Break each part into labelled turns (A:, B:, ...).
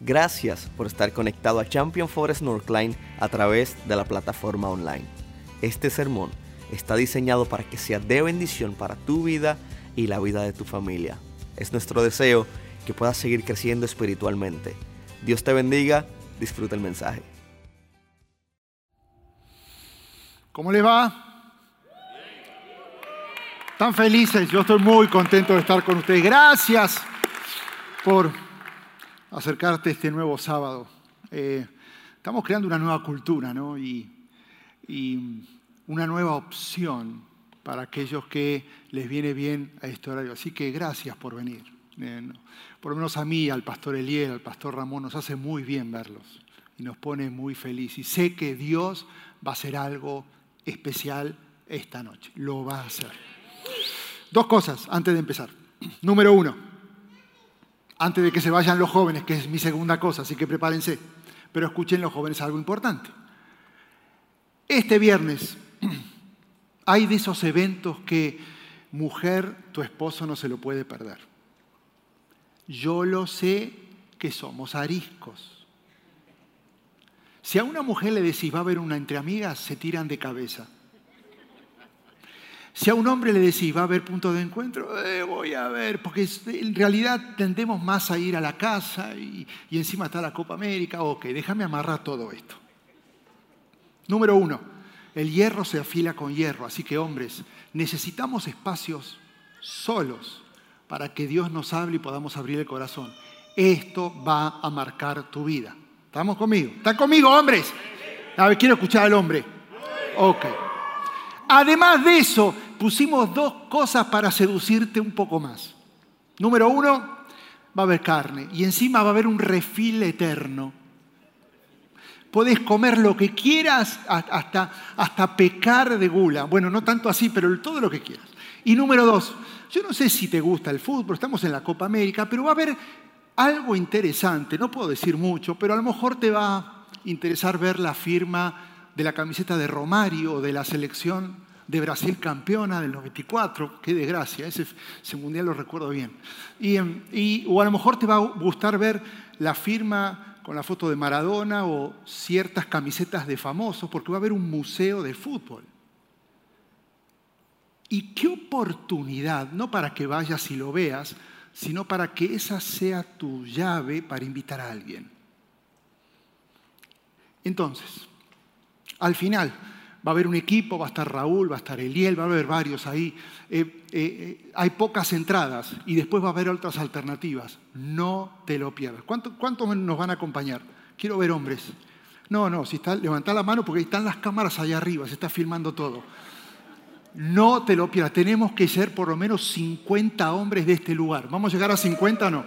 A: Gracias por estar conectado a Champion Forest Northline a través de la plataforma online. Este sermón está diseñado para que sea de bendición para tu vida y la vida de tu familia. Es nuestro deseo que puedas seguir creciendo espiritualmente. Dios te bendiga, disfruta el mensaje.
B: ¿Cómo les va? Tan felices, yo estoy muy contento de estar con ustedes. Gracias por acercarte este nuevo sábado. Eh, estamos creando una nueva cultura ¿no? y, una nueva opción para aquellos que les viene bien a este horario. Así que gracias por venir. Eh, por lo menos a mí, al pastor Eliel, al pastor Ramón, nos hace muy bien verlos y nos pone muy feliz. Y sé que Dios va a hacer algo especial esta noche. Lo va a hacer. Dos cosas antes de empezar. Número uno, antes de que se vayan los jóvenes, que es mi segunda cosa, así que prepárense. Pero escuchen los jóvenes algo importante. Este viernes hay de esos eventos que mujer, tu esposo no se lo puede perder. Yo lo sé que somos ariscos. Si a una mujer le decís va a haber una entre amigas, se tiran de cabeza. Si a un hombre le decís, va a haber punto de encuentro, eh, voy a ver, porque en realidad tendemos más a ir a la casa y, y encima está la Copa América. Ok, déjame amarrar todo esto. Número uno, el hierro se afila con hierro, así que hombres, necesitamos espacios solos para que Dios nos hable y podamos abrir el corazón. Esto va a marcar tu vida. ¿Estamos conmigo? ¿Están conmigo, hombres? A ver, quiero escuchar al hombre. Ok. Además de eso, pusimos dos cosas para seducirte un poco más. Número uno, va a haber carne y encima va a haber un refil eterno. Podés comer lo que quieras hasta, hasta pecar de gula. Bueno, no tanto así, pero todo lo que quieras. Y número dos, yo no sé si te gusta el fútbol, estamos en la Copa América, pero va a haber algo interesante, no puedo decir mucho, pero a lo mejor te va a interesar ver la firma de la camiseta de Romario de la selección de Brasil campeona del 94, qué desgracia, ese, mundial lo recuerdo bien. Em, y, o a lo mejor te va a gustar ver la firma con la foto de Maradona o ciertas camisetas de famosos, porque va a haber un museo de fútbol. Y qué oportunidad, no para que vayas y lo veas, sino para que esa sea tu llave para invitar a alguien. Entonces, al final, va a haber un equipo, va a estar Raúl, va a estar Eliel, va a haber varios ahí. Eh, eh, eh, hay pocas entradas y después va a haber otras alternativas. No te lo pierdas. ¿Cuántos nos van a acompañar? Quiero ver hombres. No, no, si está, levantá la mano porque están las cámaras allá arriba, se está filmando todo. No te lo pierdas. Tenemos que ser por lo menos 50 hombres de este lugar. ¿Vamos a llegar a 50 o no?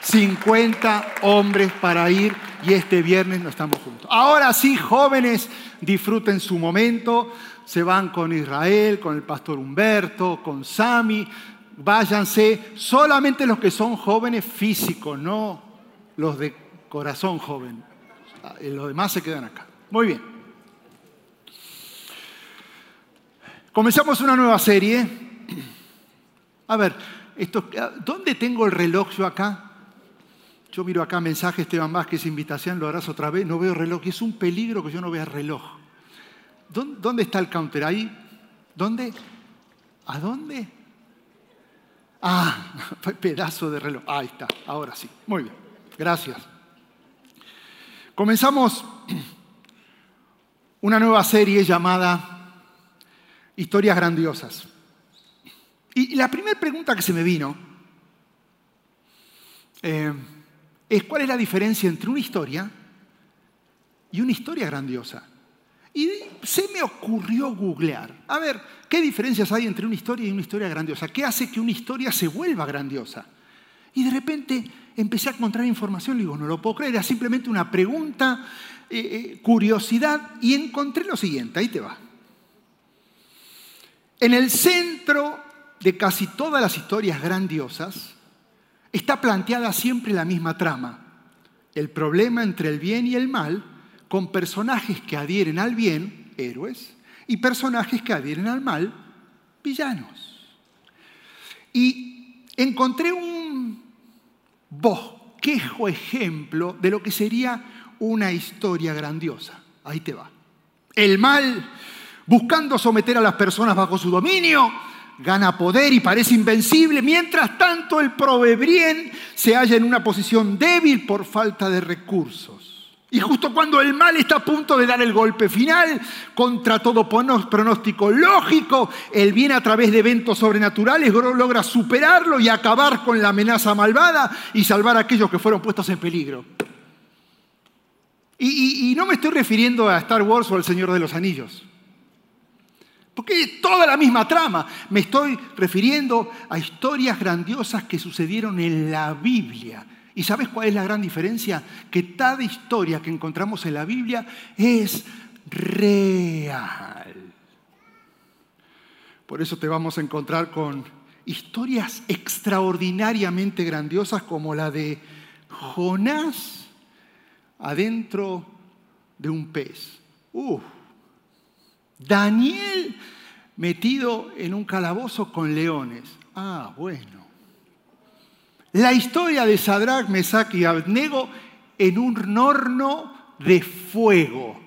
B: 50 hombres para ir y este viernes no estamos juntos. Ahora sí, jóvenes, disfruten su momento. Se van con Israel, con el pastor Humberto, con Sami. Váyanse solamente los que son jóvenes físicos, no los de corazón joven. Los demás se quedan acá. Muy bien. Comenzamos una nueva serie. A ver, esto, ¿dónde tengo el reloj yo acá? Yo miro acá mensaje Esteban Vázquez, invitación, lo harás otra vez, no veo reloj, es un peligro que yo no vea reloj. ¿Dónde está el counter? Ahí. ¿Dónde? ¿A dónde? Ah, pedazo de reloj. Ahí está, ahora sí. Muy bien, gracias. Comenzamos una nueva serie llamada Historias Grandiosas. Y la primera pregunta que se me vino, eh, es cuál es la diferencia entre una historia y una historia grandiosa. Y se me ocurrió googlear, a ver, ¿qué diferencias hay entre una historia y una historia grandiosa? ¿Qué hace que una historia se vuelva grandiosa? Y de repente empecé a encontrar información, digo, no lo puedo creer, era simplemente una pregunta, eh, eh, curiosidad, y encontré lo siguiente, ahí te va. En el centro de casi todas las historias grandiosas está planteada siempre la misma trama, el problema entre el bien y el mal, con personajes que adhieren al bien, héroes, y personajes que adhieren al mal, villanos. Y encontré un quejo ejemplo de lo que sería una historia grandiosa. Ahí te va. El mal, buscando someter a las personas bajo su dominio, gana poder y parece invencible. Mientras tanto, el provebrien se halla en una posición débil por falta de recursos. Y justo cuando el mal está a punto de dar el golpe final, contra todo pronóstico lógico, el bien a través de eventos sobrenaturales logra superarlo y acabar con la amenaza malvada y salvar a aquellos que fueron puestos en peligro. Y, y no me estoy refiriendo a Star Wars o al Señor de los Anillos. Porque es toda la misma trama. Me estoy refiriendo a historias grandiosas que sucedieron en la Biblia ¿Y sabes cuál es la gran diferencia? Que cada historia que encontramos en la Biblia es real. Por eso te vamos a encontrar con historias extraordinariamente grandiosas como la de Jonás adentro de un pez. Daniel metido en un calabozo con leones. Ah, bueno. La historia de Sadrach, Mesach y Abednego en un horno de fuego.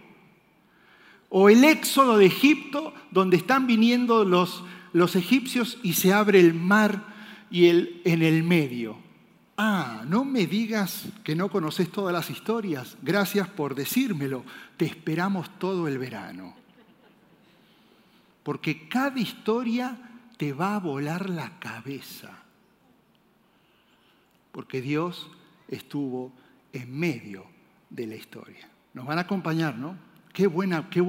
B: O el éxodo de Egipto, donde están viniendo los, los egipcios y se abre el mar y el, en el medio. Ah, no me digas que no conoces todas las historias. Gracias por decírmelo. Te esperamos todo el verano. Porque cada historia te va a volar la cabeza porque Dios estuvo en medio de la historia. Nos van a acompañar, ¿no? Qué buena, qué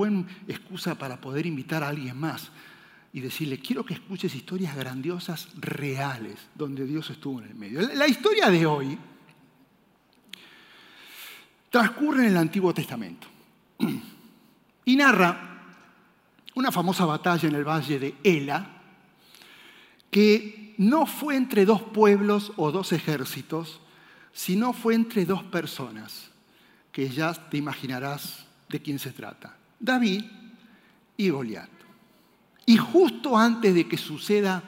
B: excusa para poder invitar a alguien más y decirle, quiero que escuches historias grandiosas, reales, donde Dios estuvo en el medio. La historia de hoy transcurre en el Antiguo Testamento y narra una famosa batalla en el valle de Ela que no fue entre dos pueblos o dos ejércitos, sino fue entre dos personas, que ya te imaginarás de quién se trata. David y Goliat. Y justo antes de que suceda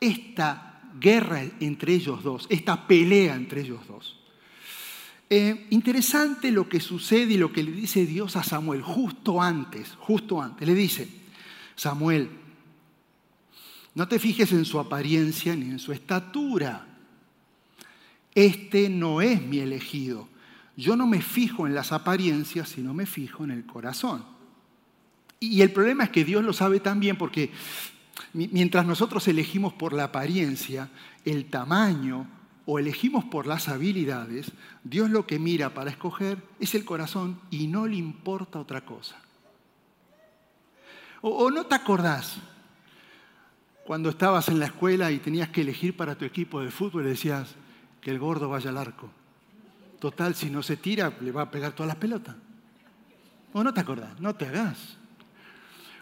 B: esta guerra entre ellos dos, esta pelea entre ellos dos, eh, interesante lo que sucede y lo que le dice Dios a Samuel, justo antes, justo antes. Le dice, Samuel, no te fijes en su apariencia ni en su estatura. Este no es mi elegido. Yo no me fijo en las apariencias, sino me fijo en el corazón. Y el problema es que Dios lo sabe también porque mientras nosotros elegimos por la apariencia, el tamaño o elegimos por las habilidades, Dios lo que mira para escoger es el corazón y no le importa otra cosa. O, no te acordás cuando estabas en la escuela y tenías que elegir para tu equipo de fútbol, decías que el gordo vaya al arco. Total, si no se tira, le va a pegar todas las pelotas. ¿O no te acordás? No te hagas.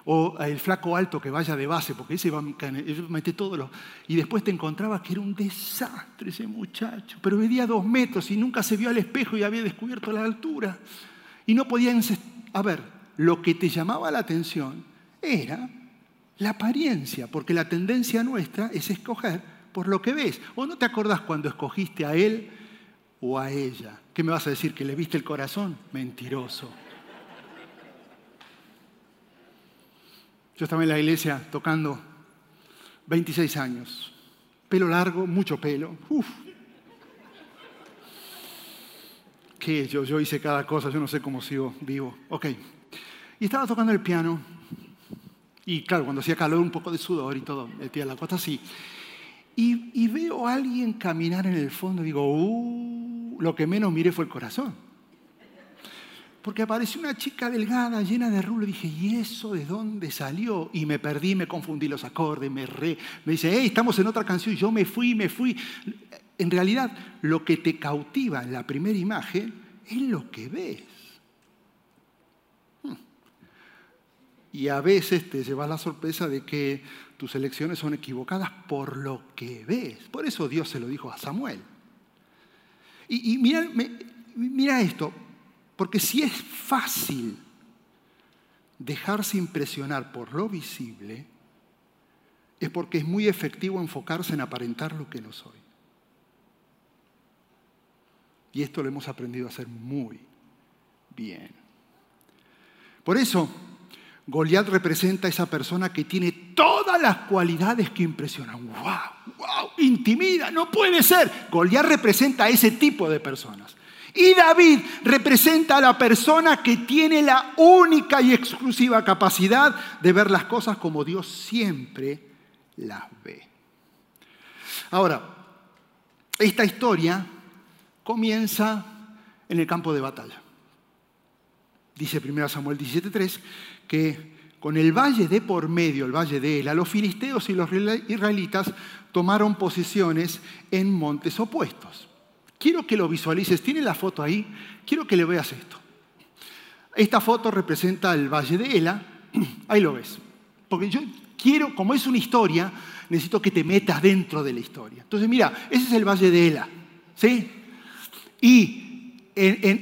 B: O el flaco alto que vaya de base, porque ese va a meter todo lo... Y después te encontrabas que era un desastre ese muchacho, pero medía dos metros y nunca se vio al espejo y había descubierto la altura. Y no podía... A ver, lo que te llamaba la atención era la apariencia, porque la tendencia nuestra es escoger por lo que ves. ¿O no te acordás cuando escogiste a él o a ella? ¿Qué me vas a decir? ¿Que le viste el corazón? Mentiroso. Yo estaba en la iglesia tocando 26 años. Pelo largo, mucho pelo. Uf. ¿Qué? Yo, yo hice cada cosa, yo no sé cómo sigo vivo. Ok. Y estaba tocando el piano y claro, cuando hacía calor, un poco de sudor y todo, metía la costa así. Y, veo a alguien caminar en el fondo digo, uh, lo que menos miré fue el corazón. Porque apareció una chica delgada, llena de rulo, y dije, ¿y eso de dónde salió? Y me perdí, me confundí los acordes, me re. Me dice, hey, estamos en otra canción, yo me fui, me fui. En realidad, lo que te cautiva en la primera imagen es lo que ves. Y a veces te llevas la sorpresa de que tus elecciones son equivocadas por lo que ves. Por eso Dios se lo dijo a Samuel. Y, mira, mira esto, porque si es fácil dejarse impresionar por lo visible, es porque es muy efectivo enfocarse en aparentar lo que no soy. Y esto lo hemos aprendido a hacer muy bien. Por eso, Goliat representa a esa persona que tiene todas las cualidades que impresionan. ¡Wow! ¡Wow! Intimida, no puede ser. Goliat representa a ese tipo de personas. Y David representa a la persona que tiene la única y exclusiva capacidad de ver las cosas como Dios siempre las ve. Ahora, esta historia comienza en el campo de batalla. Dice 1 Samuel 17.3 que con el valle de por medio, el valle de Ela, los filisteos y los israelitas tomaron posiciones en montes opuestos. Quiero que lo visualices, tiene la foto ahí, quiero que le veas esto. Esta foto representa el valle de Ela, ahí lo ves. Porque yo quiero, como es una historia, necesito que te metas dentro de la historia. Entonces, mira, ese es el valle de Ela, ¿sí? Y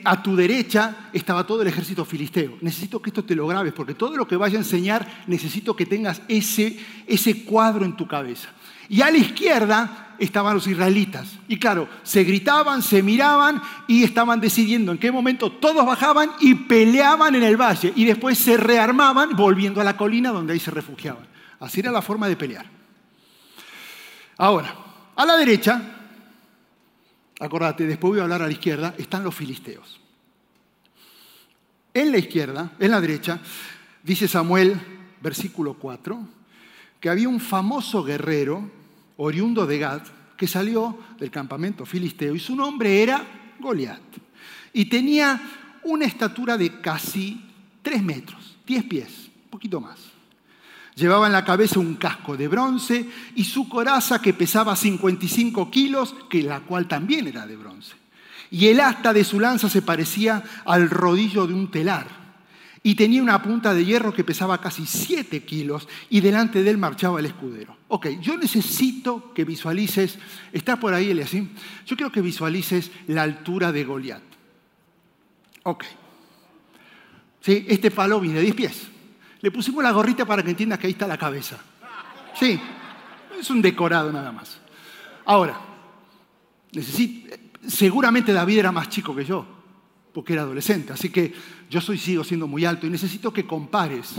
B: a tu derecha estaba todo el ejército filisteo. Necesito que esto te lo grabes, porque todo lo que vaya a enseñar necesito que tengas ese, ese cuadro en tu cabeza. Y a la izquierda estaban los israelitas. Y claro, se gritaban, se miraban y estaban decidiendo en qué momento todos bajaban y peleaban en el valle y después se rearmaban volviendo a la colina donde ahí se refugiaban. Así era la forma de pelear. Ahora, a la derecha, acordate, después voy a hablar a la izquierda, están los filisteos. En la izquierda, en la derecha, dice Samuel, versículo 4, que había un famoso guerrero oriundo de Gad, que salió del campamento filisteo, y su nombre era Goliat. Y tenía una estatura de casi tres metros, diez pies, un poquito más. Llevaba en la cabeza un casco de bronce y su coraza que pesaba 55 kilos, que la cual también era de bronce. Y el asta de su lanza se parecía al rodillo de un telar y tenía una punta de hierro que pesaba casi 7 kilos y delante de él marchaba el escudero. Ok, yo necesito que visualices, está por ahí así. yo quiero que visualices la altura de Goliat. Ok. Sí, este palo viene de 10 pies. Le pusimos la gorrita para que entiendas que ahí está la cabeza. Sí, es un decorado nada más. Ahora, necesito, seguramente David era más chico que yo porque era adolescente. Así que yo soy, sigo siendo muy alto y necesito que compares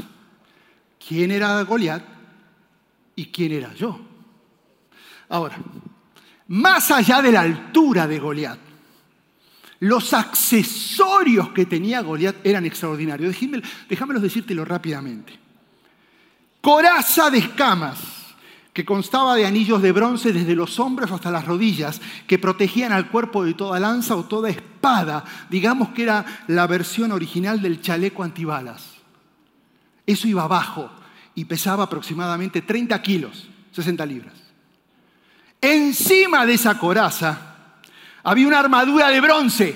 B: quién era Goliat y quién era yo. Ahora, más allá de la altura de Goliat, los accesorios que tenía Goliat eran extraordinarios. Déjame, decírtelo rápidamente. Coraza de escamas que constaba de anillos de bronce desde los hombros hasta las rodillas, que protegían al cuerpo de toda lanza o toda espada. Digamos que era la versión original del chaleco antibalas. Eso iba abajo y pesaba aproximadamente 30 kilos, 60 libras. Encima de esa coraza había una armadura de bronce,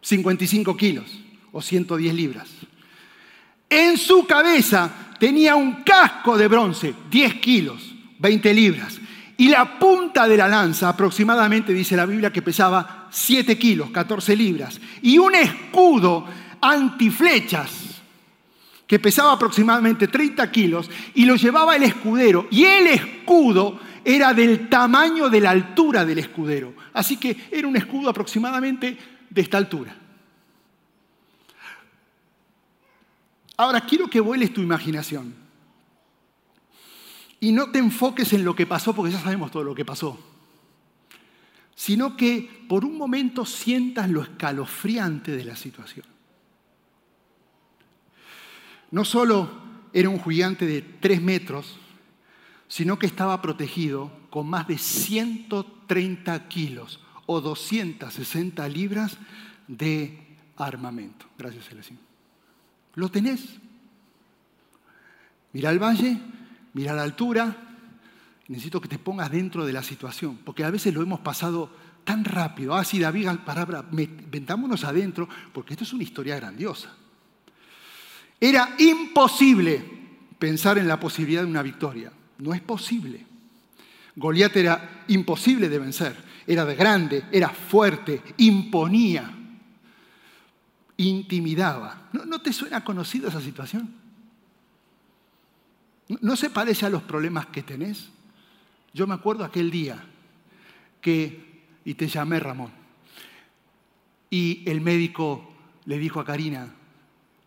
B: 55 kilos o 110 libras. En su cabeza tenía un casco de bronce, 10 kilos, 20 libras. Y la punta de la lanza, aproximadamente, dice la Biblia, que pesaba 7 kilos, 14 libras. Y un escudo antiflechas, que pesaba aproximadamente 30 kilos, y lo llevaba el escudero. Y el escudo era del tamaño de la altura del escudero. Así que era un escudo aproximadamente de esta altura. Ahora quiero que vueles tu imaginación y no te enfoques en lo que pasó, porque ya sabemos todo lo que pasó, sino que por un momento sientas lo escalofriante de la situación. No solo era un gigante de tres metros, sino que estaba protegido con más de 130 kilos o 260 libras de armamento. Gracias, Celestino. Lo tenés. Mira el valle, mira la altura. Necesito que te pongas dentro de la situación, porque a veces lo hemos pasado tan rápido. Ah, sí, David, palabra, ventámonos adentro, porque esto es una historia grandiosa. Era imposible pensar en la posibilidad de una victoria. No es posible. Goliat era imposible de vencer. Era de grande, era fuerte, imponía intimidaba. ¿No, te suena conocida esa situación? ¿No se parece a los problemas que tenés? Yo me acuerdo aquel día que, y te llamé Ramón, y el médico le dijo a Karina,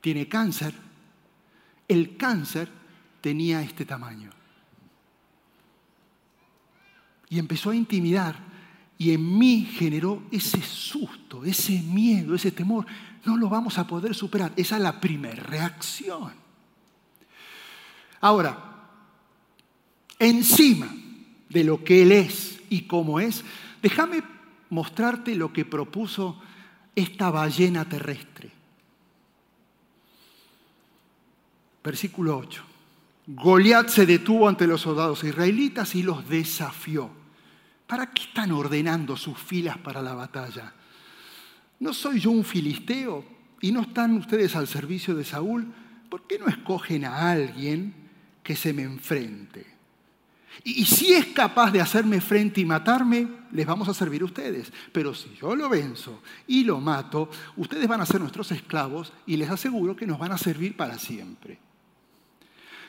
B: tiene cáncer. El cáncer tenía este tamaño. Y empezó a intimidar y en mí generó ese susto, ese miedo, ese temor. No lo vamos a poder superar. Esa es la primera reacción. Ahora, encima de lo que Él es y cómo es, déjame mostrarte lo que propuso esta ballena terrestre. Versículo 8. Goliat se detuvo ante los soldados israelitas y los desafió. ¿Para qué están ordenando sus filas para la batalla? ¿No soy yo un filisteo y no están ustedes al servicio de Saúl? ¿Por qué no escogen a alguien que se me enfrente? Y, si es capaz de hacerme frente y matarme, les vamos a servir a ustedes. Pero si yo lo venzo y lo mato, ustedes van a ser nuestros esclavos y les aseguro que nos van a servir para siempre.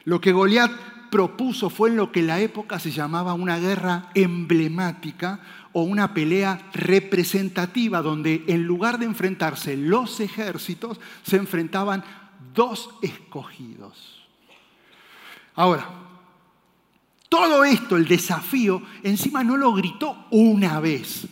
B: Lo que Goliat propuso fue en lo que en la época se llamaba una guerra emblemática o una pelea representativa, donde en lugar de enfrentarse los ejércitos, se enfrentaban dos escogidos. Ahora, todo esto, el desafío, encima no lo gritó una vez,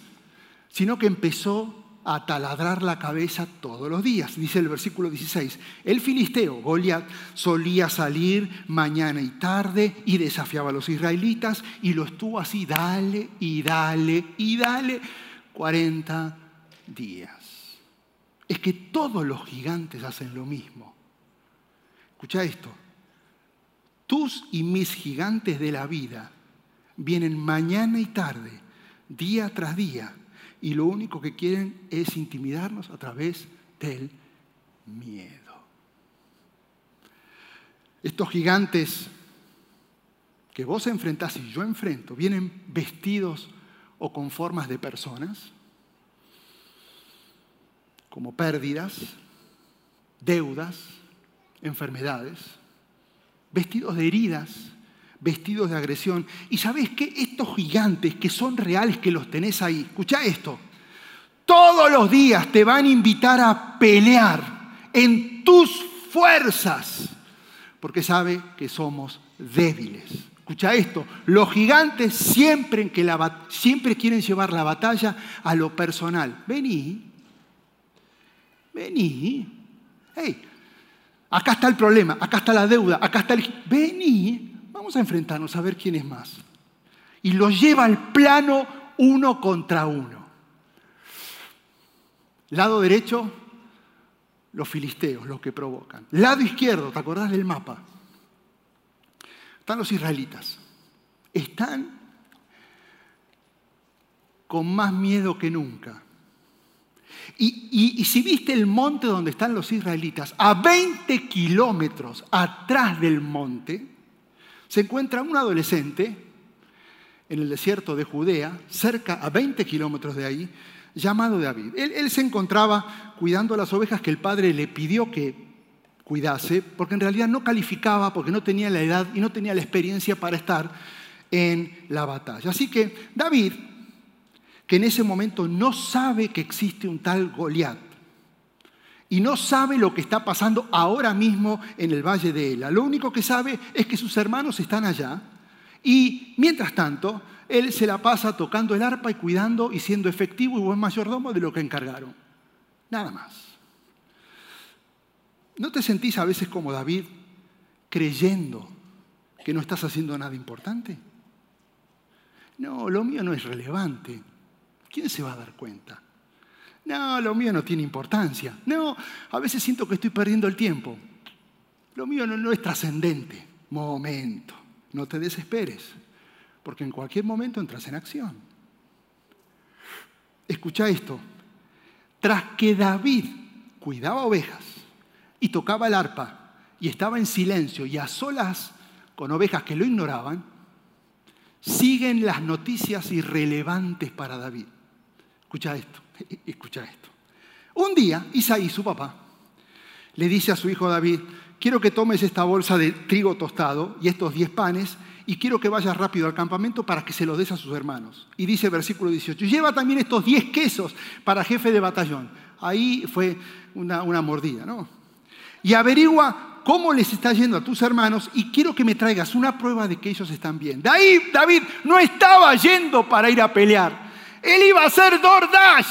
B: sino que empezó a taladrar la cabeza todos los días. Dice el versículo 16, el filisteo, Goliat, solía salir mañana y tarde y desafiaba a los israelitas y lo estuvo así, dale y dale y dale, 40 días. Es que todos los gigantes hacen lo mismo. Escucha esto, tus y mis gigantes de la vida vienen mañana y tarde, día tras día, y lo único que quieren es intimidarnos a través del miedo. Estos gigantes que vos enfrentás y yo enfrento, vienen vestidos o con formas de personas, como pérdidas, deudas, enfermedades, vestidos de heridas, vestidos de agresión. Y sabes qué? Estos gigantes que son reales, que los tenés ahí, escucha esto, todos los días te van a invitar a pelear en tus fuerzas, porque sabe que somos débiles. Escucha esto, los gigantes siempre, que siempre quieren llevar la batalla a lo personal. Vení, vení, hey, acá está el problema, acá está la deuda, acá está el... Vení, Vamos a enfrentarnos a ver quién es más. Y lo lleva al plano uno contra uno. Lado derecho, los filisteos, los que provocan. Lado izquierdo, ¿te acordás del mapa? Están los israelitas. Están con más miedo que nunca. Y, y, si viste el monte donde están los israelitas, a 20 kilómetros atrás del monte, se encuentra un adolescente en el desierto de Judea, cerca a 20 kilómetros de ahí, llamado David. Él, se encontraba cuidando las ovejas que el padre le pidió que cuidase, porque en realidad no calificaba, porque no tenía la edad y no tenía la experiencia para estar en la batalla. Así que David, que en ese momento no sabe que existe un tal Goliat, y no sabe lo que está pasando ahora mismo en el valle de Ela. Lo único que sabe es que sus hermanos están allá y mientras tanto él se la pasa tocando el arpa y cuidando y siendo efectivo y buen mayordomo de lo que encargaron. Nada más. ¿No te sentís a veces como David creyendo que no estás haciendo nada importante? No, lo mío no es relevante. ¿Quién se va a dar cuenta? No, lo mío no tiene importancia. No, a veces siento que estoy perdiendo el tiempo. Lo mío no, es trascendente. Momento, no te desesperes, porque en cualquier momento entras en acción. Escucha esto. Tras que David cuidaba ovejas y tocaba el arpa y estaba en silencio y a solas con ovejas que lo ignoraban, siguen las noticias irrelevantes para David. Escucha esto. Escucha esto. Un día, Isaí, su papá, le dice a su hijo David, quiero que tomes esta bolsa de trigo tostado y estos 10 panes y quiero que vayas rápido al campamento para que se los des a sus hermanos. Y dice versículo 18, lleva también estos 10 quesos para jefe de batallón. Ahí fue una, mordida, ¿no? Y averigua cómo les está yendo a tus hermanos y quiero que me traigas una prueba de que ellos están bien. De ahí David no estaba yendo para ir a pelear. Él iba a ser DoorDash.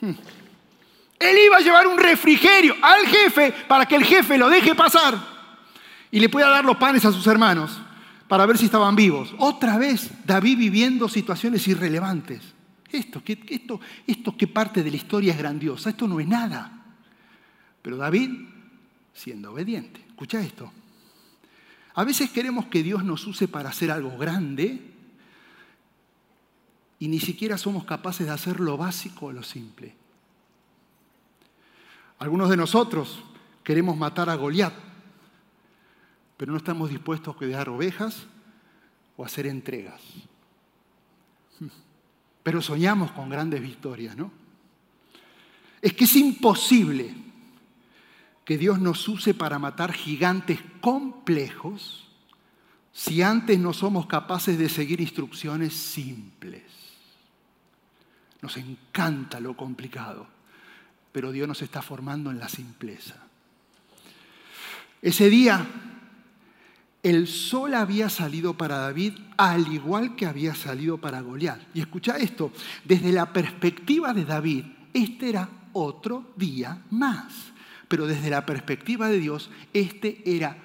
B: Hmm. Él iba a llevar un refrigerio al jefe para que el jefe lo deje pasar y le pueda dar los panes a sus hermanos para ver si estaban vivos. Otra vez David viviendo situaciones irrelevantes. Esto, esto, esto que parte de la historia es grandiosa, esto no es nada. Pero David siendo obediente. Escucha esto. A veces queremos que Dios nos use para hacer algo grande y ni siquiera somos capaces de hacer lo básico o lo simple. Algunos de nosotros queremos matar a Goliat, pero no estamos dispuestos a cuidar ovejas o hacer entregas. Pero soñamos con grandes victorias, ¿no? Es que es imposible que Dios nos use para matar gigantes complejos si antes no somos capaces de seguir instrucciones simples. Nos encanta lo complicado, pero Dios nos está formando en la simpleza. Ese día, el sol había salido para David al igual que había salido para Goliat. Y escucha esto, desde la perspectiva de David, este era otro día más. Pero desde la perspectiva de Dios, este era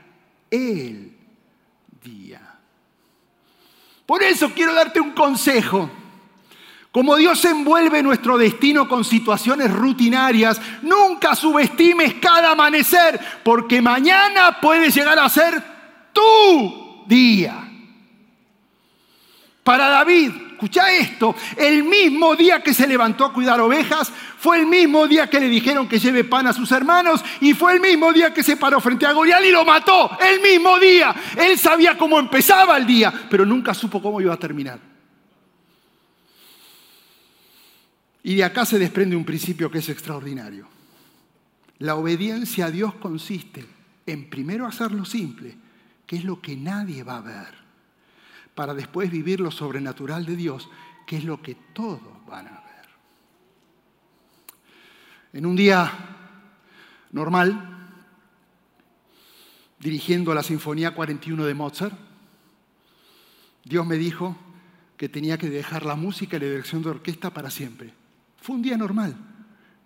B: el día. Por eso quiero darte un consejo. Como Dios envuelve nuestro destino con situaciones rutinarias, nunca subestimes cada amanecer, porque mañana puede llegar a ser tu día. Para David, escucha esto, el mismo día que se levantó a cuidar ovejas, fue el mismo día que le dijeron que lleve pan a sus hermanos y fue el mismo día que se paró frente a Goliat y lo mató, el mismo día. Él sabía cómo empezaba el día, pero nunca supo cómo iba a terminar. Y de acá se desprende un principio que es extraordinario. La obediencia a Dios consiste en primero hacer lo simple, que es lo que nadie va a ver, para después vivir lo sobrenatural de Dios, que es lo que todos van a ver. En un día normal, dirigiendo la Sinfonía 41 de Mozart, Dios me dijo que tenía que dejar la música y la dirección de orquesta para siempre. Fue un día normal,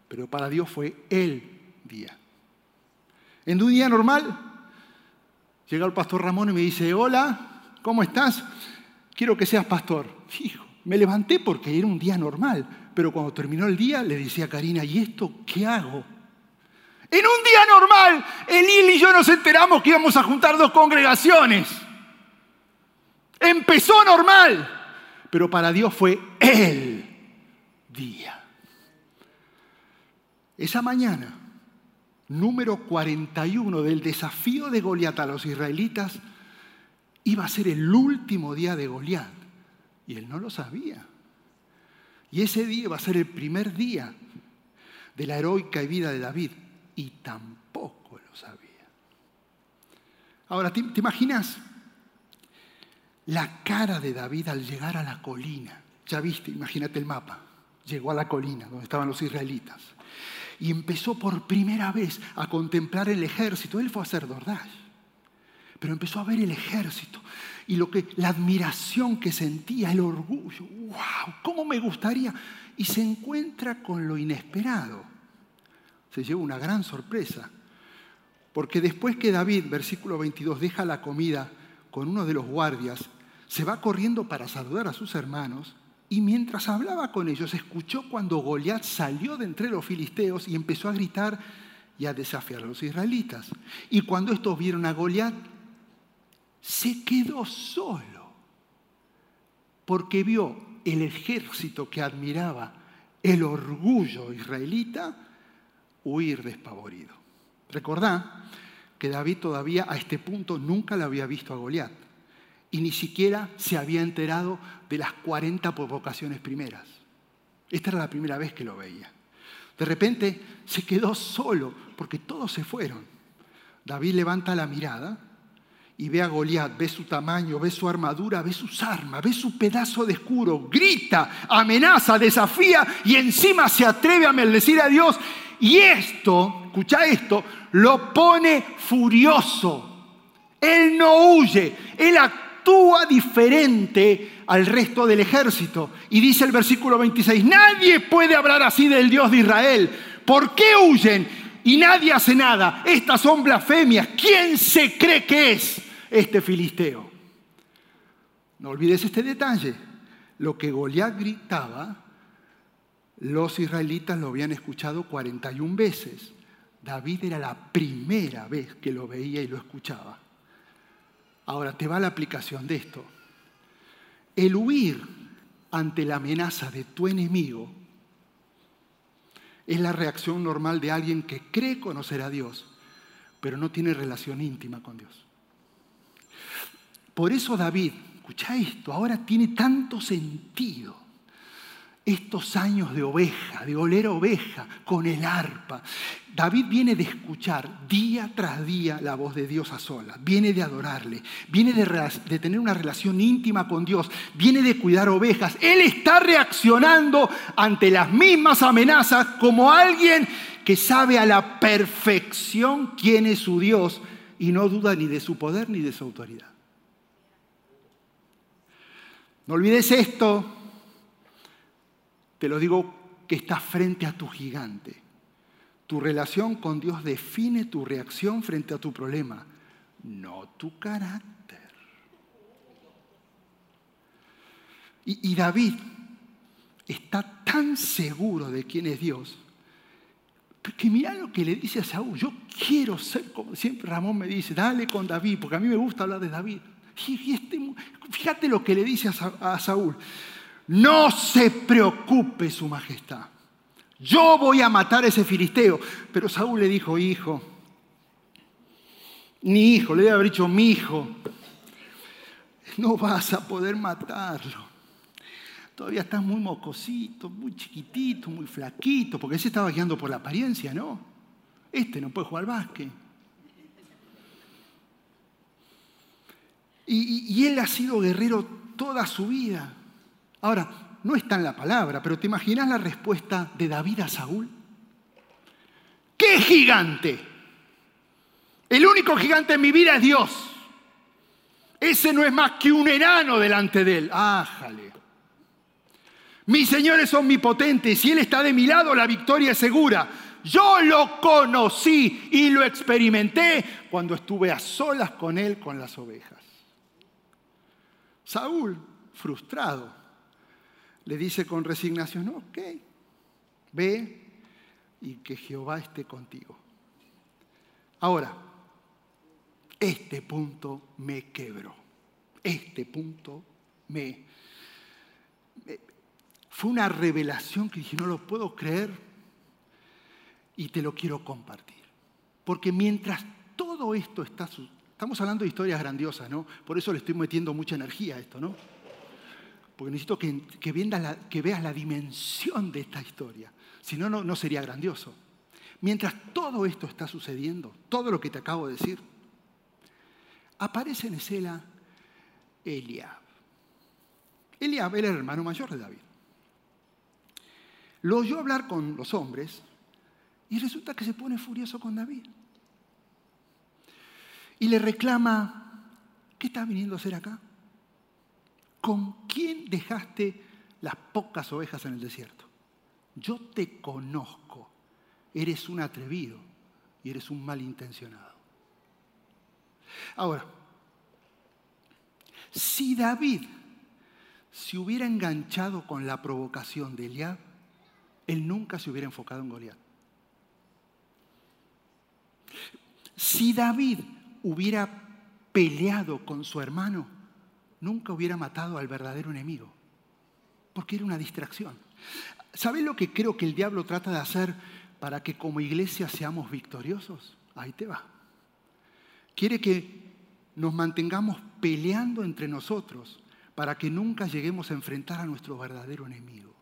B: pero para Dios fue el día. En un día normal, llega el pastor Ramón y me dice, hola, ¿cómo estás? Quiero que seas pastor. Hijo, me levanté porque era un día normal, pero cuando terminó el día le decía a Karina, ¿y esto qué hago? En un día normal, Elil y yo nos enteramos que íbamos a juntar dos congregaciones. Empezó normal, pero para Dios fue el día. Esa mañana, número 41 del desafío de Goliat a los israelitas, iba a ser el último día de Goliat. Y él no lo sabía. Y ese día iba a ser el primer día de la heroica vida de David. Y tampoco lo sabía. Ahora, ¿te, imaginas la cara de David al llegar a la colina? Ya viste, imagínate el mapa. Llegó a la colina donde estaban los israelitas y empezó por primera vez a contemplar el ejército. Él fue a hacer Dordash, pero empezó a ver el ejército y lo que, la admiración que sentía, el orgullo. ¡Wow! ¿Cómo me gustaría? Y se encuentra con lo inesperado. Se lleva una gran sorpresa. Porque después que David, versículo 22, deja la comida con uno de los guardias, se va corriendo para saludar a sus hermanos y mientras hablaba con ellos, escuchó cuando Goliat salió de entre los filisteos y empezó a gritar y a desafiar a los israelitas. Y cuando estos vieron a Goliat, se quedó solo, porque vio el ejército que admiraba el orgullo israelita huir despavorido. Recordá que David todavía a este punto nunca le había visto a Goliat y ni siquiera se había enterado de las 40 provocaciones primeras. Esta era la primera vez que lo veía. De repente se quedó solo porque todos se fueron. David levanta la mirada y ve a Goliat, ve su tamaño, ve su armadura, ve sus armas, ve su pedazo de escudo, grita, amenaza, desafía y encima se atreve a maldecir a Dios. Y esto, escucha esto, lo pone furioso. Él no huye, él actúa diferente al resto del ejército. Y dice el versículo 26, nadie puede hablar así del Dios de Israel. ¿Por qué huyen? Y nadie hace nada. Estas son blasfemias. ¿Quién se cree que es este filisteo? No olvides este detalle. Lo que Goliat gritaba, los israelitas lo habían escuchado 41 veces. David era la primera vez que lo veía y lo escuchaba. Ahora te va la aplicación de esto. El huir ante la amenaza de tu enemigo es la reacción normal de alguien que cree conocer a Dios, pero no tiene relación íntima con Dios. Por eso David, escucha esto, ahora tiene tanto sentido estos años de oveja, de oler oveja con el arpa. David viene de escuchar día tras día la voz de Dios a solas, viene de adorarle, viene de, tener una relación íntima con Dios, viene de cuidar ovejas. Él está reaccionando ante las mismas amenazas como alguien que sabe a la perfección quién es su Dios y no duda ni de su poder ni de su autoridad. No olvides esto, te lo digo que estás frente a tu gigante. Tu relación con Dios define tu reacción frente a tu problema, no tu carácter. Y, David está tan seguro de quién es Dios que mira lo que le dice a Saúl. Yo quiero ser como siempre Ramón me dice, dale con David, porque a mí me gusta hablar de David. Este, fíjate lo que le dice a Saúl. No se preocupe su majestad. Yo voy a matar a ese filisteo. Pero Saúl le dijo, hijo, mi hijo, le debe haber dicho, mi hijo, no vas a poder matarlo. Todavía estás muy mocosito, muy chiquitito, muy flaquito, porque ese estaba guiando por la apariencia, ¿no? Este no puede jugar básquet. Y, y él ha sido guerrero toda su vida. Ahora, no está en la palabra, pero ¿te imaginas la respuesta de David a Saúl? ¡Qué gigante! El único gigante en mi vida es Dios. Ese no es más que un enano delante de él. ¡Ájale! Mis señores son omnipotentes. Si Él está de mi lado, la victoria es segura. Yo lo conocí y lo experimenté cuando estuve a solas con Él con las ovejas. Saúl, frustrado, le dice con resignación, ok, ve y que Jehová esté contigo. Ahora, este punto me quebró. Este punto me, Fue una revelación que dije, no lo puedo creer y te lo quiero compartir. Porque mientras todo esto está... Estamos hablando de historias grandiosas, ¿no? Por eso le estoy metiendo mucha energía a esto, ¿no? porque necesito que, veas la dimensión de esta historia. Si no, no sería grandioso. Mientras todo esto está sucediendo, todo lo que te acabo de decir, aparece en escena Eliab. Eliab era el hermano mayor de David. Lo oyó hablar con los hombres y resulta que se pone furioso con David. Y le reclama, ¿qué estás viniendo a hacer acá? ¿con quién dejaste las pocas ovejas en el desierto? Yo te conozco, eres un atrevido y eres un malintencionado. Ahora, si David se hubiera enganchado con la provocación de Eliab, él nunca se hubiera enfocado en Goliat. Si David hubiera peleado con su hermano, nunca hubiera matado al verdadero enemigo, porque era una distracción. ¿Sabes lo que creo que el diablo trata de hacer para que como iglesia seamos victoriosos? Ahí te va. Quiere que nos mantengamos peleando entre nosotros para que nunca lleguemos a enfrentar a nuestro verdadero enemigo.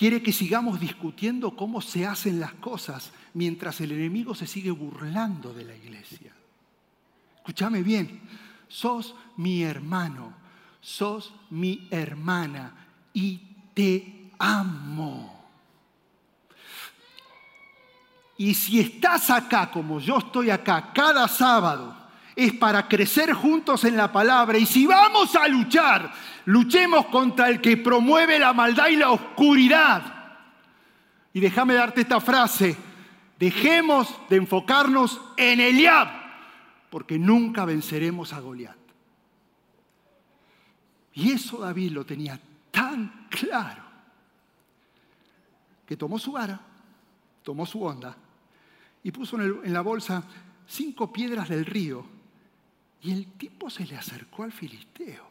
B: Quiere que sigamos discutiendo cómo se hacen las cosas mientras el enemigo se sigue burlando de la iglesia. Escúchame bien, sos mi hermano, sos mi hermana y te amo. Y si estás acá como yo estoy acá cada sábado, es para crecer juntos en la palabra. Y si vamos a luchar, luchemos contra el que promueve la maldad y la oscuridad. Y déjame darte esta frase, dejemos de enfocarnos en Eliab, porque nunca venceremos a Goliat. Y eso David lo tenía tan claro, que tomó su vara, tomó su onda y puso en, la bolsa cinco piedras del río y el tipo se le acercó al filisteo.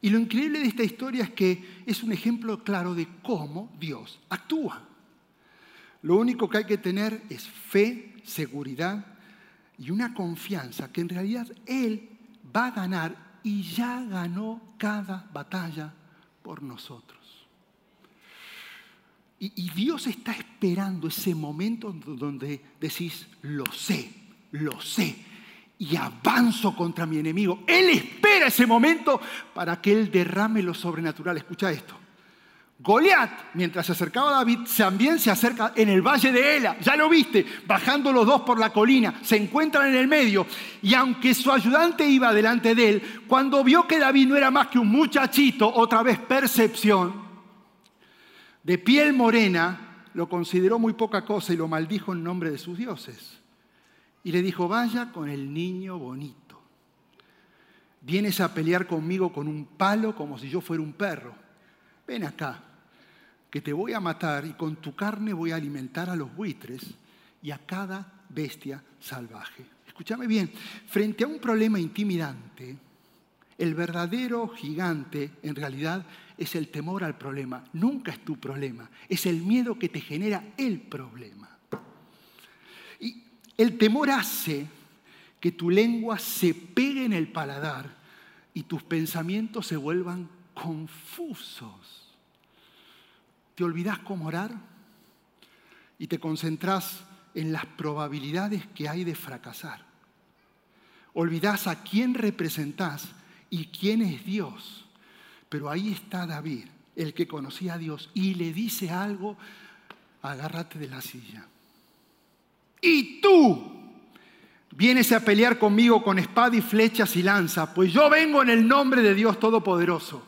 B: Y lo increíble de esta historia es que es un ejemplo claro de cómo Dios actúa. Lo único que hay que tener es fe, seguridad y una confianza que en realidad Él va a ganar y ya ganó cada batalla por nosotros. Y, Dios está esperando ese momento donde decís, lo sé, lo sé, y avanzo contra mi enemigo. Él espera ese momento para que Él derrame lo sobrenatural. Escucha esto. Goliat, mientras se acercaba a David, también se acerca en el valle de Ela. Ya lo viste, bajando los dos por la colina. Se encuentran en el medio. Y aunque su ayudante iba delante de él, cuando vio que David no era más que un muchachito, otra vez percepción, de piel morena, lo consideró muy poca cosa y lo maldijo en nombre de sus dioses. Y le dijo, vaya con el niño bonito. Vienes a pelear conmigo con un palo como si yo fuera un perro. Ven acá, que te voy a matar y con tu carne voy a alimentar a los buitres y a cada bestia salvaje. Escúchame bien, frente a un problema intimidante, el verdadero gigante en realidad es el temor al problema, nunca es tu problema, es el miedo que te genera el problema. El temor hace que tu lengua se pegue en el paladar y tus pensamientos se vuelvan confusos. ¿Te olvidas cómo orar? Y te concentras en las probabilidades que hay de fracasar. Olvidas a quién representás y quién es Dios. Pero ahí está David, el que conocía a Dios, y le dice algo, agárrate de la silla. Y tú vienes a pelear conmigo con espada y flechas y lanza, pues yo vengo en el nombre de Dios Todopoderoso,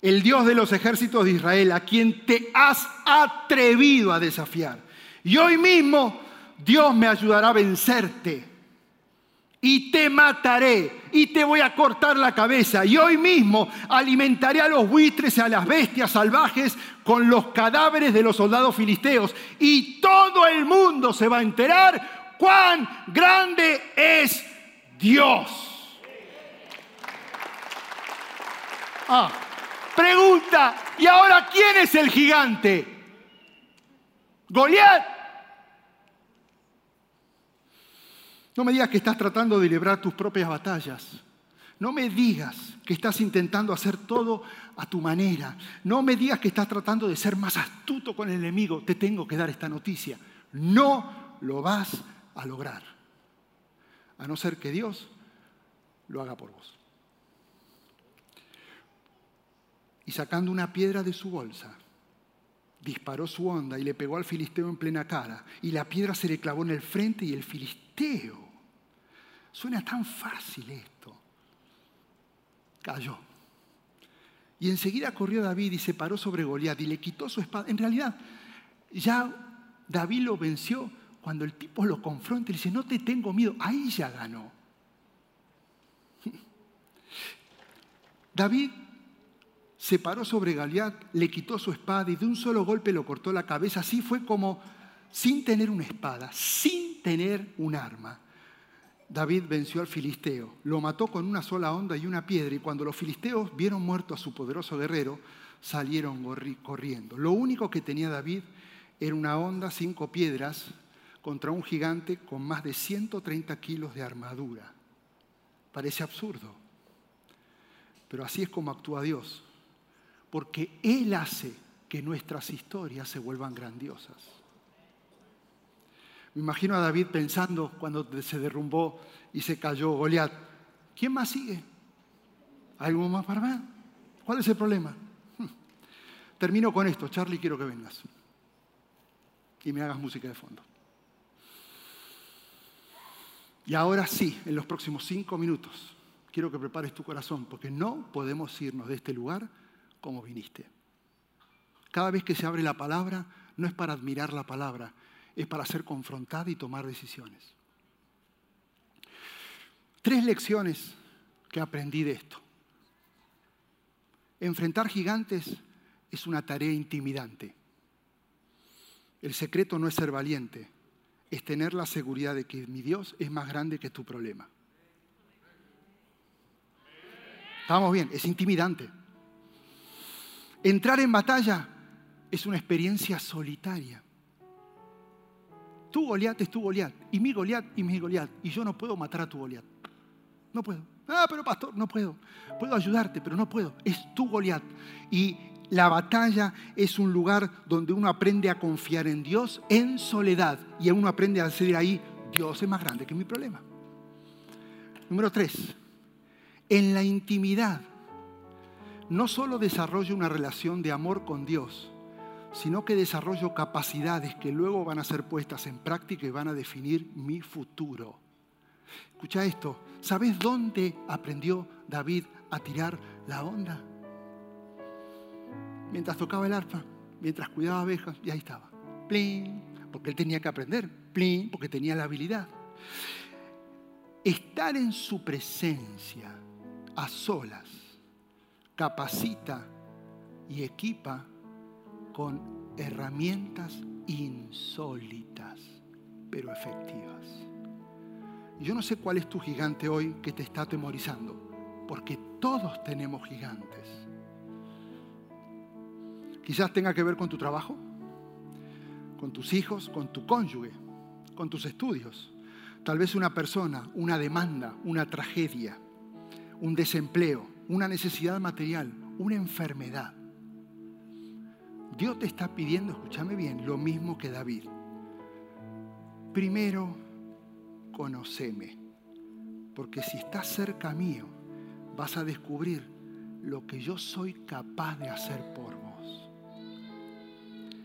B: el Dios de los ejércitos de Israel, a quien te has atrevido a desafiar. Y hoy mismo Dios me ayudará a vencerte y te mataré y te voy a cortar la cabeza. Y hoy mismo alimentaré a los buitres y a las bestias salvajes con los cadáveres de los soldados filisteos. Y todo el mundo se va a enterar cuán grande es Dios. Ah, pregunta, ¿y ahora quién es el gigante? Goliat. No me digas que estás tratando de librar tus propias batallas. No me digas que estás intentando hacer todo a tu manera. No me digas que estás tratando de ser más astuto con el enemigo. Te tengo que dar esta noticia. No lo vas a lograr. A no ser que Dios lo haga por vos. Y sacando una piedra de su bolsa, disparó su onda y le pegó al filisteo en plena cara. Y la piedra se le clavó en el frente y el filisteo. Suena tan fácil esto. Cayó. Y enseguida corrió David y se paró sobre Goliat y le quitó su espada. En realidad, ya David lo venció cuando el tipo lo confronta y dice, no te tengo miedo. Ahí ya ganó. David se paró sobre Goliat, le quitó su espada y de un solo golpe lo cortó la cabeza. Así fue como, sin tener una espada, sin tener un arma, David venció al filisteo, lo mató con una sola onda y una piedra, y cuando los filisteos vieron muerto a su poderoso guerrero, salieron corriendo. Lo único que tenía David era una onda, cinco piedras, contra un gigante con más de 130 kilos de armadura. Parece absurdo, pero así es como actúa Dios porque Él hace que nuestras historias se vuelvan grandiosas. Me imagino a David pensando cuando se derrumbó y se cayó Goliat, ¿quién más sigue? ¿Algo más para ver? ¿Cuál es el problema? Hmm. Termino con esto, Charlie, quiero que vengas y me hagas música de fondo. Y ahora sí, en los próximos cinco minutos, quiero que prepares tu corazón, porque no podemos irnos de este lugar como viniste. Cada vez que se abre la palabra, no es para admirar la palabra, es para ser confrontada y tomar decisiones. Tres lecciones que aprendí de esto. Enfrentar gigantes es una tarea intimidante. El secreto no es ser valiente, es tener la seguridad de que mi Dios es más grande que tu problema. Estamos bien, es intimidante. Entrar en batalla es una experiencia solitaria. Tu Goliat es tu Goliat, y mi Goliat y mi Goliat, y yo no puedo matar a tu Goliat. No puedo. Ah, pero pastor, no puedo. Puedo ayudarte, pero no puedo. Es tu Goliat. Y la batalla es un lugar donde uno aprende a confiar en Dios en soledad y uno aprende a decir ahí, Dios es más grande que mi problema. Número tres, en la intimidad no solo desarrollo una relación de amor con Dios, sino que desarrollo capacidades que luego van a ser puestas en práctica y van a definir mi futuro. Escucha esto, ¿sabes dónde aprendió David a tirar la onda? mientras tocaba el arpa, mientras cuidaba abejas, y ahí estaba. Plin, porque él tenía que aprender. Plin, porque tenía la habilidad. Estar en su presencia, a solas, capacita y equipa con herramientas insólitas, pero efectivas. Yo no sé cuál es tu gigante hoy que te está atemorizando, porque todos tenemos gigantes. Quizás tenga que ver con tu trabajo, con tus hijos, con tu cónyuge, con tus estudios. Tal vez una persona, una demanda, una tragedia, un desempleo, una necesidad material, una enfermedad. Dios te está pidiendo, escúchame bien, lo mismo que David. Primero, conoceme, porque si estás cerca mío, vas a descubrir lo que yo soy capaz de hacer por vos.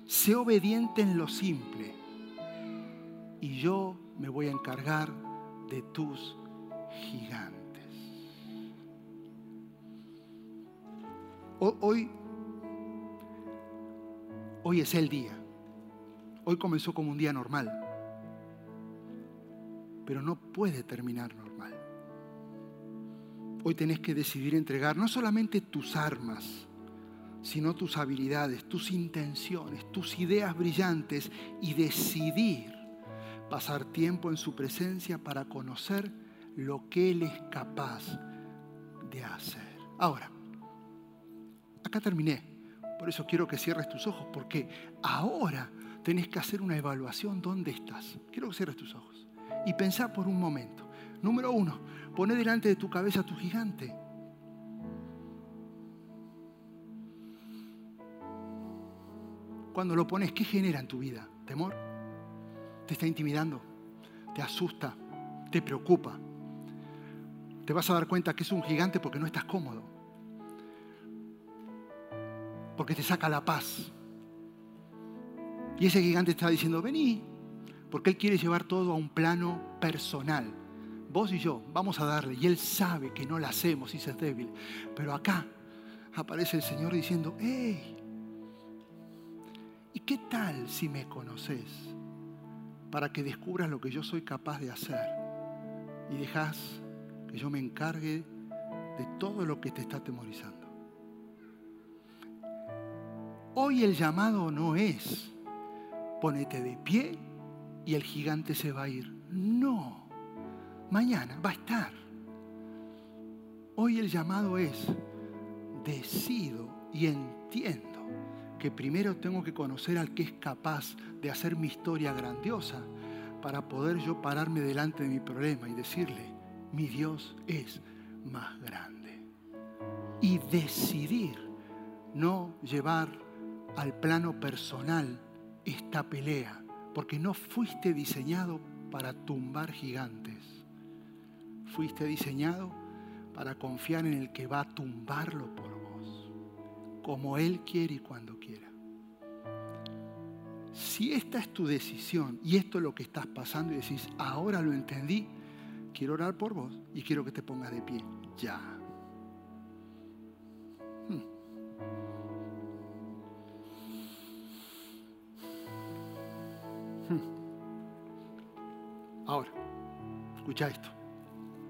B: Sé obediente en lo simple y yo me voy a encargar de tus gigantes. Hoy, hoy es el día. Hoy comenzó como un día normal, pero no puede terminar normal. Hoy tenés que decidir entregar no solamente tus armas, sino tus habilidades, tus intenciones, tus ideas brillantes y decidir pasar tiempo en su presencia para conocer lo que Él es capaz de hacer. Ahora, acá terminé, por eso quiero que cierres tus ojos, porque ahora tenés que hacer una evaluación dónde estás. Quiero que cierres tus ojos y pensar por un momento. Número uno, pone delante de tu cabeza tu gigante. cuando lo pones, ¿qué genera en tu vida? ¿Temor? ¿Te está intimidando? ¿Te asusta? ¿Te preocupa? Te vas a dar cuenta que es un gigante porque no estás cómodo. Porque te saca la paz. Y ese gigante está diciendo, vení, porque Él quiere llevar todo a un plano personal. Vos y yo vamos a darle. Y Él sabe que no la hacemos y se es débil. Pero acá aparece el Señor diciendo, hey, ¿Y qué tal si me conoces para que descubras lo que yo soy capaz de hacer y dejas que yo me encargue de todo lo que te está atemorizando? Hoy el llamado no es ponete de pie y el gigante se va a ir. No, mañana va a estar. Hoy el llamado es decido y entiendo que primero tengo que conocer al que es capaz de hacer mi historia grandiosa para poder yo pararme delante de mi problema y decirle, mi Dios es más grande. Y decidir no llevar al plano personal esta pelea, porque no fuiste diseñado para tumbar gigantes, fuiste diseñado para confiar en el que va a tumbarlo por vos, como Él quiere y cuando quiera. Si esta es tu decisión y esto es lo que estás pasando y decís, ahora lo entendí, quiero orar por vos y quiero que te pongas de pie. Ya. Escucha esto.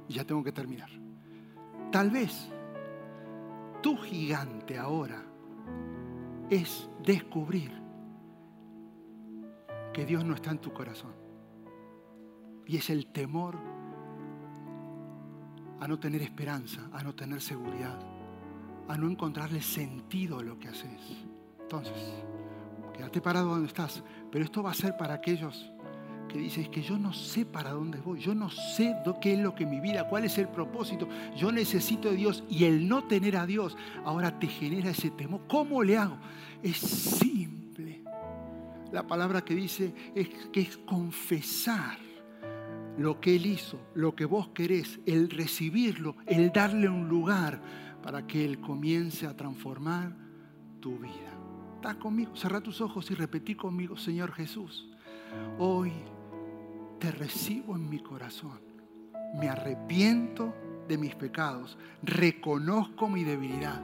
B: Ya tengo que terminar. Tal vez tu gigante ahora es descubrir que Dios no está en tu corazón. Y es el temor a no tener esperanza, a no tener seguridad, a no encontrarle sentido a lo que haces. Entonces, quédate parado donde estás, pero esto va a ser para aquellos que dicen que yo no sé para dónde voy, yo no sé qué es lo que mi vida, cuál es el propósito, yo necesito de Dios y el no tener a Dios ahora te genera ese temor. ¿Cómo le hago? Es simple. La palabra que dice es que es confesar lo que Él hizo, lo que vos querés, el recibirlo, el darle un lugar para que Él comience a transformar tu vida. ¿Estás conmigo? Cerra tus ojos y repetí conmigo, Señor Jesús, hoy te recibo en mi corazón. Me arrepiento de mis pecados, reconozco mi debilidad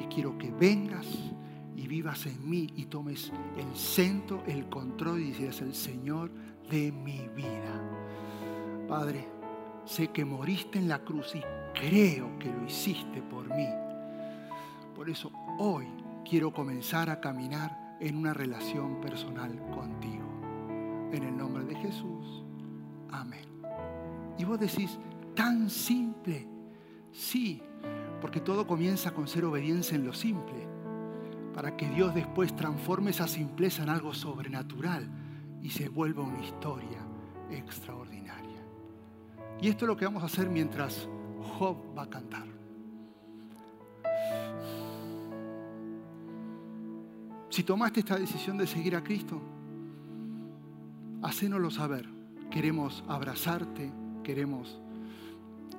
B: y quiero que vengas y vivas en mí y tomes el centro, el control y seas el Señor de mi vida. Padre, sé que moriste en la cruz y creo que lo hiciste por mí. Por eso hoy quiero comenzar a caminar en una relación personal contigo. En el nombre de Jesús. Amén. Y vos decís, tan simple. Sí, porque todo comienza con ser obediencia en lo simple, para que Dios después transforme esa simpleza en algo sobrenatural y se vuelva una historia extraordinaria. Y esto es lo que vamos a hacer mientras Job va a cantar. Si tomaste esta decisión de seguir a Cristo, hacénoslo saber. Queremos abrazarte, queremos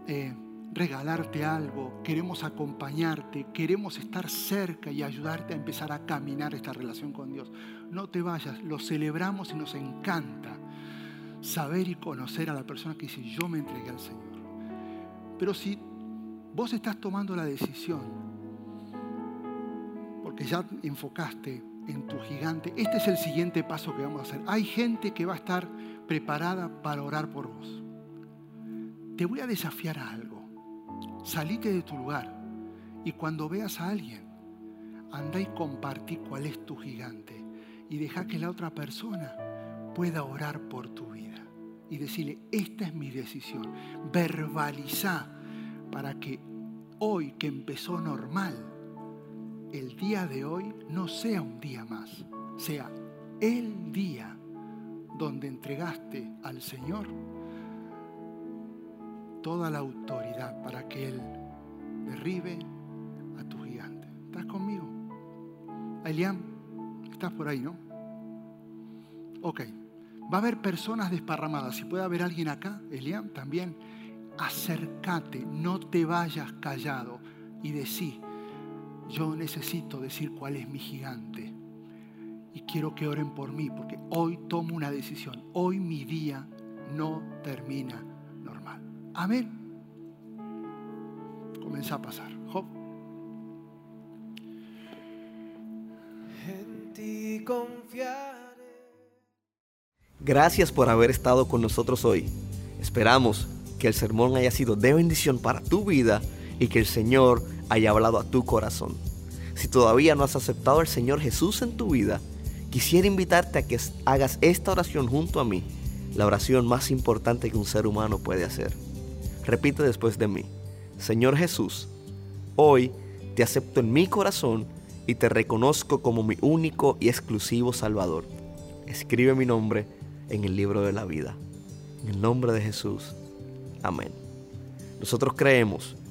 B: eh, regalarte algo, queremos acompañarte, queremos estar cerca y ayudarte a empezar a caminar esta relación con Dios. No te vayas, lo celebramos y nos encanta saber y conocer a la persona que dice, yo me entregué al Señor. Pero si vos estás tomando la decisión, porque ya enfocaste en tu gigante, este es el siguiente paso que vamos a hacer. Hay gente que va a estar preparada para orar por vos. Te voy a desafiar a algo. Salite de tu lugar y cuando veas a alguien, anda y compartí cuál es tu gigante y deja que la otra persona pueda orar por tu vida y decirle, esta es mi decisión. Verbaliza para que hoy que empezó normal, el día de hoy no sea un día más, sea el día donde entregaste al Señor toda la autoridad para que Él derribe a tu gigante. ¿Estás conmigo? Eliam, estás por ahí, ¿no? Ok. Va a haber personas desparramadas. Si puede haber alguien acá, Eliam, también, acércate, no te vayas callado y decí, yo necesito decir cuál es mi gigante. Y quiero que oren por mí, porque hoy tomo una decisión. Hoy mi día no termina normal. Amén. Comienza a pasar. Job.
A: En ti confiar. Gracias por haber estado con nosotros hoy. Esperamos que el sermón haya sido de bendición para tu vida y que el Señor haya hablado a tu corazón. Si todavía no has aceptado al Señor Jesús en tu vida, quisiera invitarte a que hagas esta oración junto a mí, la oración más importante que un ser humano puede hacer. Repite después de mí, Señor Jesús, hoy te acepto en mi corazón y te reconozco como mi único y exclusivo Salvador. Escribe mi nombre en el libro de la vida. En el nombre de Jesús. Amén. Nosotros creemos